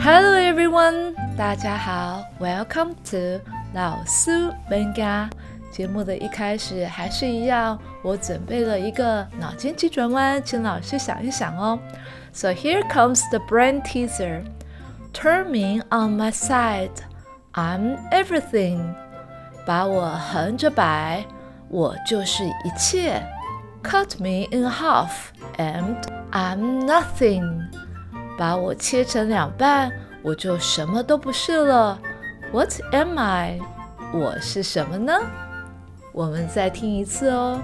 Hello everyone，大家好，Welcome to 老苏本家。节目的一开始还是一样，我准备了一个脑筋急转弯，请老师想一想哦。So here comes the brain teaser. Turn me on my side, I'm everything. 把我横着摆，我就是一切。Cut me in half, and I'm nothing. 把我切成两半，我就什么都不是了。What am I？我是什么呢？我们再听一次哦。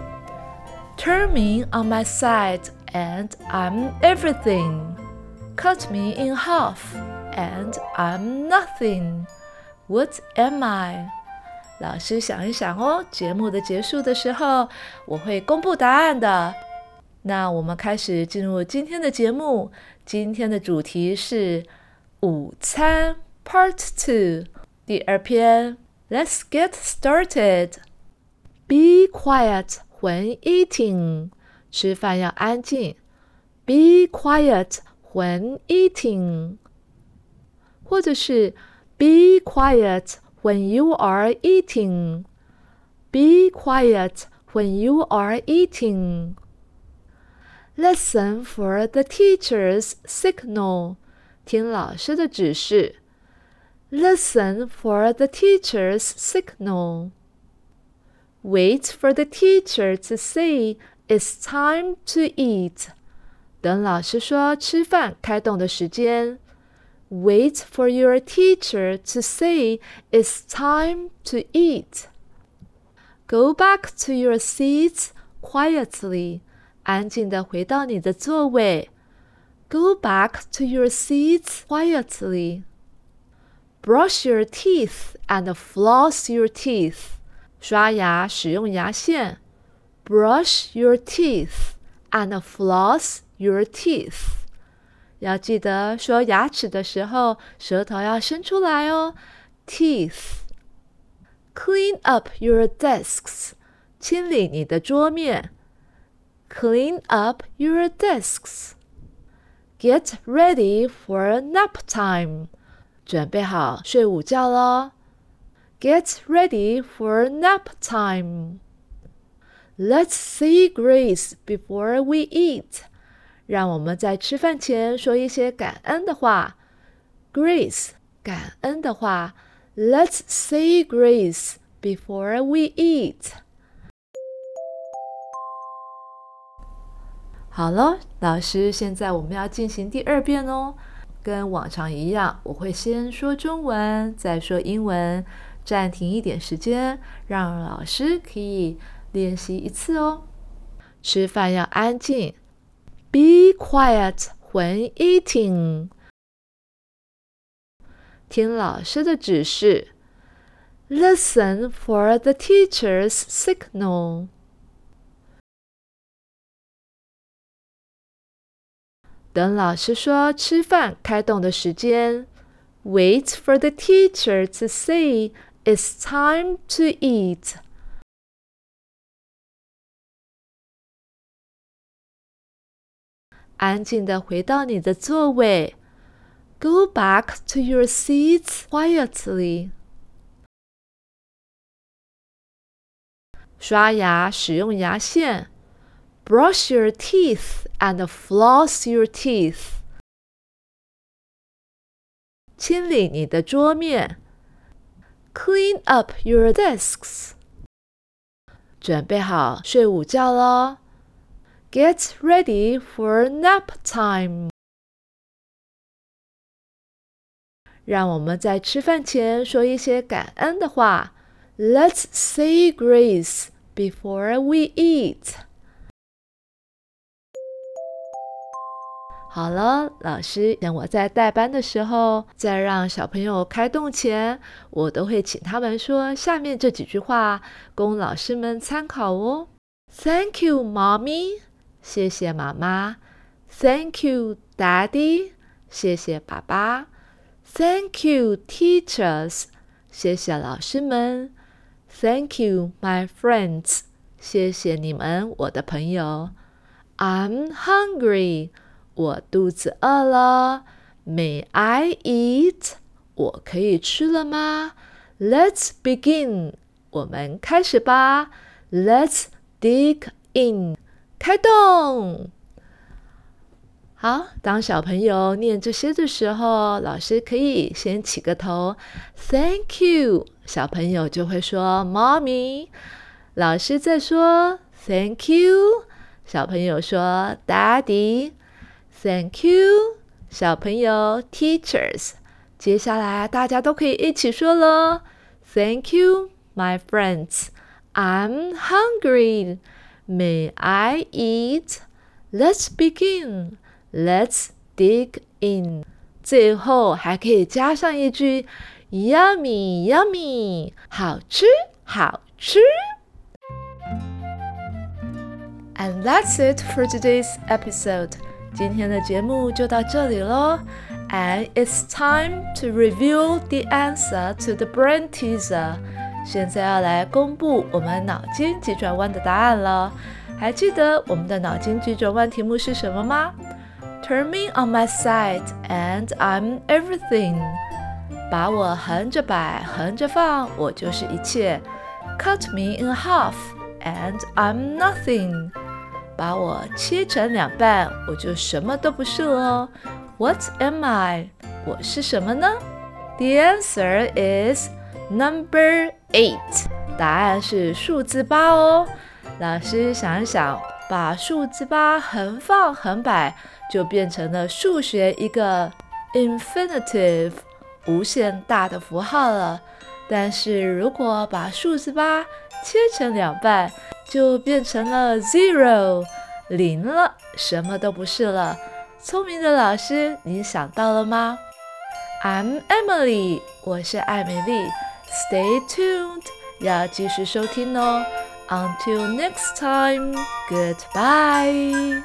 Turn me on my side, and I'm everything. Cut me in half, and I'm nothing. What am I？老师想一想哦。节目的结束的时候，我会公布答案的。那我们开始进入今天的节目。今天的主题是午餐 Part Two 第二篇。Let's get started. Be quiet when eating. 吃饭要安静。Be quiet when eating. 或者是 Be quiet when you are eating. Be quiet when you are eating. Listen for the teacher's signal. 听老师的指示。Listen for the teacher's signal. Wait for the teacher to say it's time to eat. 等老师说吃饭开动的时间。Wait for your teacher to say it's time to eat. Go back to your seats quietly. 安静的回到你的座位。Go back to your seats quietly. Brush your teeth and floss your teeth. 刷牙使用牙线，brush your teeth and floss your teeth。要记得说牙齿的时候，舌头要伸出来哦。Teeth。Clean up your desks，清理你的桌面。 Clean up your desks。Get ready for nap time，准备好睡午觉喽。Get ready for nap time. Let's say grace before we eat. 让我们在吃饭前说一些感恩的话。Grace，感恩的话。Let's say grace before we eat. 好了，老师，现在我们要进行第二遍哦。跟往常一样，我会先说中文，再说英文。暂停一点时间，让老师可以练习一次哦。吃饭要安静，Be quiet when eating。听老师的指示，Listen for the teacher's signal。等老师说吃饭开动的时间，Wait for the teacher to say。It's time to eat. 安静的回到你的座位。Go back to your seats quietly. 刷牙使用牙线。 Brush your teeth and floss your teeth. 清理你的桌面。Clean up your desks. 准备好睡午觉喽。Get ready for nap time. 让我们在吃饭前说一些感恩的话。Let's say grace before we eat. 好了，老师，等我在带班的时候，在让小朋友开动前，我都会请他们说下面这几句话，供老师们参考哦。Thank you, mommy，谢谢妈妈。Thank you, daddy，谢谢爸爸。Thank you, teachers，谢谢老师们。Thank you, my friends，谢谢你们，我的朋友。I'm hungry。我肚子饿了 May I eat？我可以吃了吗？Let's begin。我们开始吧。Let's dig in。开动。好，当小朋友念这些的时候，老师可以先起个头，Thank you。小朋友就会说，Mommy。老师在说，Thank you。小朋友说，Daddy。Thank you。小朋友，Teachers。接下来大家都可以一起说了，Thank you, my friends. I'm hungry. May I eat? Let's begin. Let's dig in。最后还可以加上一句 Yummy, yummy，好吃，好吃。And that's it for today's episode。 今天的节目就到这里喽。And it's time to reveal the answer to the brain teaser。现在要来公布我们脑筋急转弯的答案了。还记得我们的脑筋急转弯题目是什么吗？Turn me on my side and I'm everything。把我横着摆，横着放，我就是一切。Cut me in half and I'm nothing。把我切成两半，我就什么都不是了哦。What am I？我是什么呢？The answer is number eight。答案是数字八哦。老师想一想，把数字八横放横摆，就变成了数学一个 infinitive 无限大的符号了。但是如果把数字八切成两半，就变成了 zero 零了，什么都不是了。聪明的老师，你想到了吗？I'm Emily，我是艾美丽。Stay tuned，要继续收听哦。Until next time, goodbye.